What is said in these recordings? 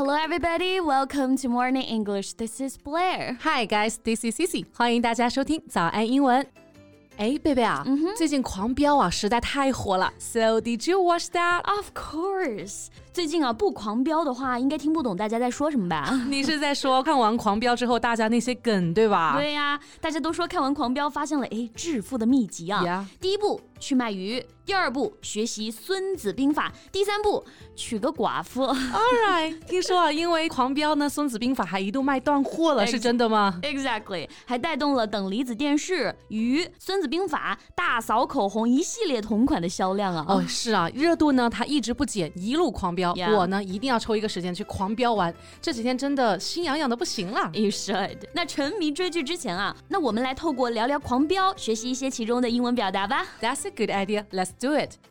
Hello, everybody. Welcome to Morning English. This is Blair. Hi guys, this is Cici，欢迎大家收听早安英文。哎，贝贝啊，最近《狂飙》啊实在太火了。So did you watch that? Of course. 最近啊，不狂飙的话，应该听不懂大家在说什么吧？你是在说看完《狂飙》之后大家那些梗对吧？对呀，大家都说看完《狂飙》发现了哎致富的秘籍啊。第一步去卖鱼，第二步学习《孙子兵法》，第三步娶个寡妇。All right，听说啊，因为《狂飙》呢，《孙子兵法》还一度卖断货了，是真的吗？Exactly，还带动了等离子电视、鱼、孙子兵法、大嫂口红一系列同款的销量啊。哦，是啊，热度呢它一直不减，一路狂飙。Yeah. 我呢一定要抽一个时间去狂飙完，这几天真的心痒痒的不行了。You should。那沉迷追剧之前啊，那我们来透过聊聊《狂飙》，学习一些其中的英文表达吧。That's a good idea. Let's do it.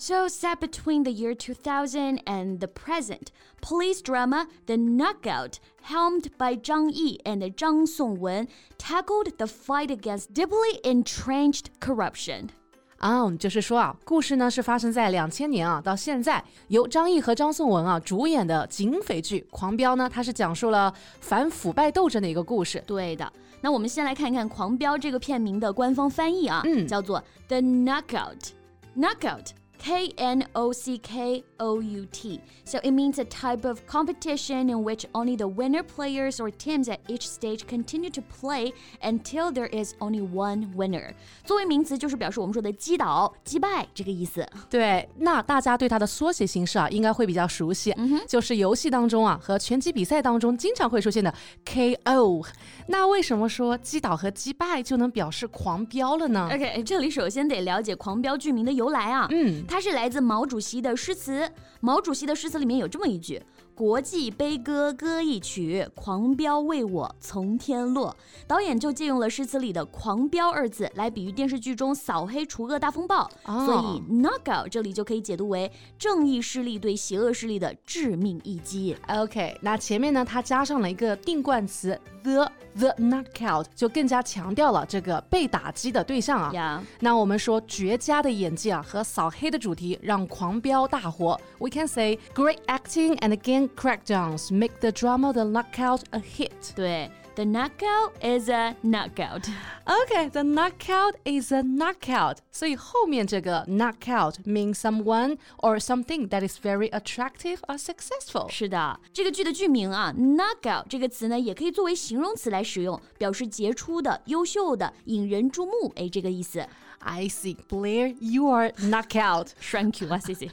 So, set between the year 2000 and the present, police drama The Knockout, helmed by Zhang Yi and Zhang Songwen, tackled the fight against deeply entrenched corruption. 啊、就是说啊，故事呢是发生在两千年啊到现在，由张译和张颂文啊主演的警匪剧《狂飙》呢，它是讲述了反腐败斗争的一个故事。对的，那我们先来看看《狂飙》这个片名的官方翻译啊，嗯叫做 The Knockout。Knockout。 K N O C K O U T. So it means a type of competition in which only the winner players or teams at each stage continue to play until there is only one winner. 作为名词，就是表示我们说的击倒、击败这个意思。对，那大家对它的缩写形式啊，应该会比较熟悉，就是游戏当中啊和拳击比赛当中经常会出现的 KO。那为什么说击倒和击败就能表示狂飙了呢？OK，这里首先得了解“狂飙”剧名的由来啊。嗯，它是来自毛主席的诗词。毛主席的诗词里面有这么一句：“国际悲歌歌一曲，狂飙为我从天落。”导演就借用了诗词里的“狂飙”二字来比喻电视剧中扫黑除恶大风暴，哦所以 “knockout” 这里就可以解读为正义势力对邪恶势力的致命一击。OK，那前面呢，它加上了一个定冠词 the the knockout，就更加强调了这个被打击的对象啊。呀、那我们说绝佳的演技啊和扫黑的主题让狂飙大火。We can say great acting and gang crackdowns make the drama The Knockout a hit. 对，The knockout is a knockout。 Okay, the knockout is a knockout. 所以后面这个 knockout means someone or something that is very attractive or successful. 是的，这个剧的剧名啊，knockout 这个词呢，也可以作为形容词来使用，表示杰出的、优秀的、引人注目，哎，这个意思。 I see, Blair, you are knockout. Thank you 啊，谢谢。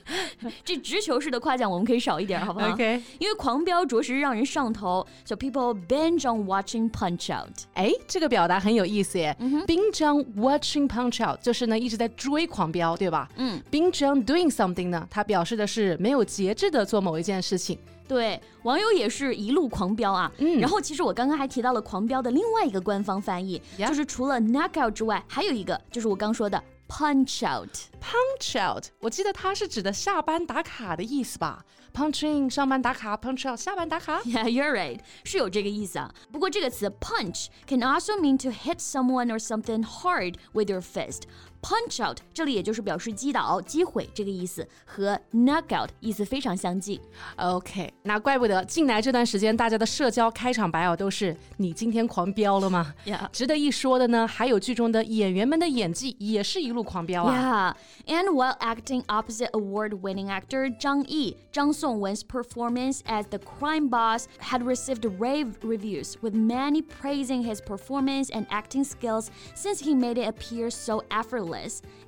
这直球式的夸奖我们可以少一点，好不好 OK 因为狂飙着实让人上头，so people binge on watching Punch Out。哎，这个表达很有意思耶。binge on watching punch out 就是呢一直在追狂飙，对吧？嗯，binge on doing something 呢，它表示的是没有节制的做某一件事情。对，网友也是一路狂飙啊。嗯然后其实我刚刚还提到了狂飙的另外一个官方翻译 Yeah 就是除了 knockout 之外，还有一个就是我刚说的 punch out。 punch out，我记得它是指的下班打卡的意思吧？punch in 上班打卡，punch out 下班打卡。 Yeah, you're right，是有这个意思啊。不过这个词 punch can also mean to hit someone or something hard with your fist。 punch out 这里也就是表示击倒、击毁这个意思，和 knockout 意思非常相近。 OK，那怪不得近来这段时间大家的社交开场白啊都是“你今天狂飙了吗 Yeah. 值得一说的呢，还有剧中的演员们的演技也是一路狂飙啊。 Yeah, and while acting opposite award-winning actor Zhang Yi, Zhang Songwen's performance as the crime boss had received rave reviews, with many praising his performance and acting skills since he made it appear so effortless.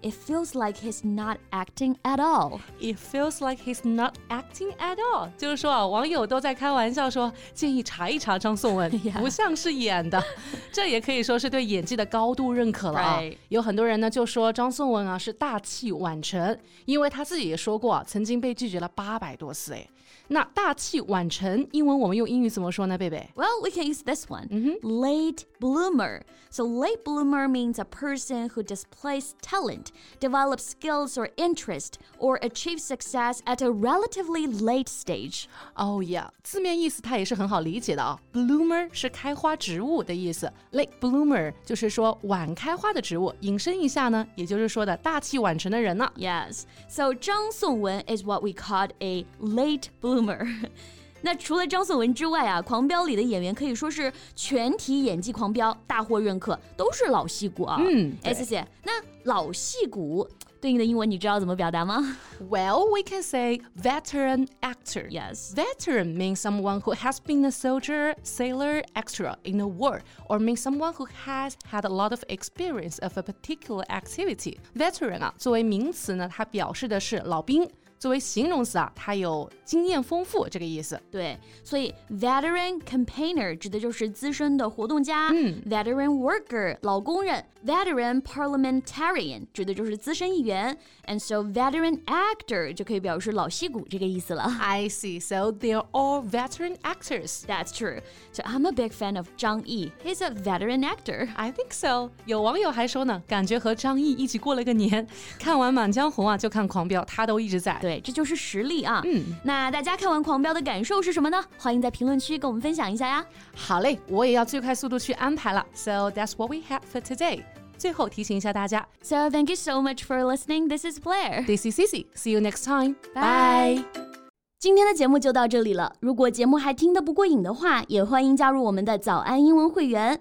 It feels like he's not acting at all. It feels like he's not acting at all。就是说啊，网友都在开玩笑说，建议查一查张颂文 不像是演的。这也可以说是对演技的高度认可了啊。有很多人呢就说张颂文啊是大器晚成，因为他自己也说过啊，曾经被拒绝了八百多次。哎，那大器晚成，英文我们用英语怎么说呢，贝贝 Well, we can use this one. Late bloomer. So, late bloomer means a person who displays talent, develops skills or interest, or achieves success at a relatively late stage. 哦呀，字面意思它也是很好理解的啊。Bloomer 是开花植物的意思，late bloomer 就是说晚开花的植物。引申一下呢，也就是说的大器晚成的人呢。 Yes. So, 张颂文 is what we called a late bloomer. 那除了张颂文之外啊，《狂飙》里的演员可以说是全体演技狂飙，大获认可，都是老戏骨啊。嗯哎，谢谢。那老戏骨对应的英文你知道怎么表达吗 Well, we can say veteran actor. ？Yes. Veteran means someone who has been a soldier, sailor, extra in a war, or means someone who has had a lot of experience of a particular activity. Veteran 啊，作为名词呢，它表示的是老兵； 作为形容词啊，它有经验丰富这个意思。对，所以 veteran campaigner 指的就是资深的活动家、v e t e r a n worker 老工人，veteran parliamentarian 指的就是资深议员，and so veteran actor 就可以表示老戏骨这个意思了。 I see. So they're all veteran actors. That's true. So I'm a big fan of 张译. He's a veteran actor. I think so. 有网友还说呢，感觉和张译一起过了个年，看完《满江红》啊，就看《狂飙》，他都一直在。 对，这就是实力啊。嗯，那大家看完《狂飙》的感受是什么呢？欢迎在评论区跟我们分享一下呀。好嘞，我也要最快速度去安排了。So that's what we have for today. 最后提醒一下大家 So thank you so much for listening. This is Blair.，This is Cici. See you next time. Bye. 今天的节目就到这里了。如果节目还听得不过瘾的话，也欢迎加入我们的早安英文会员。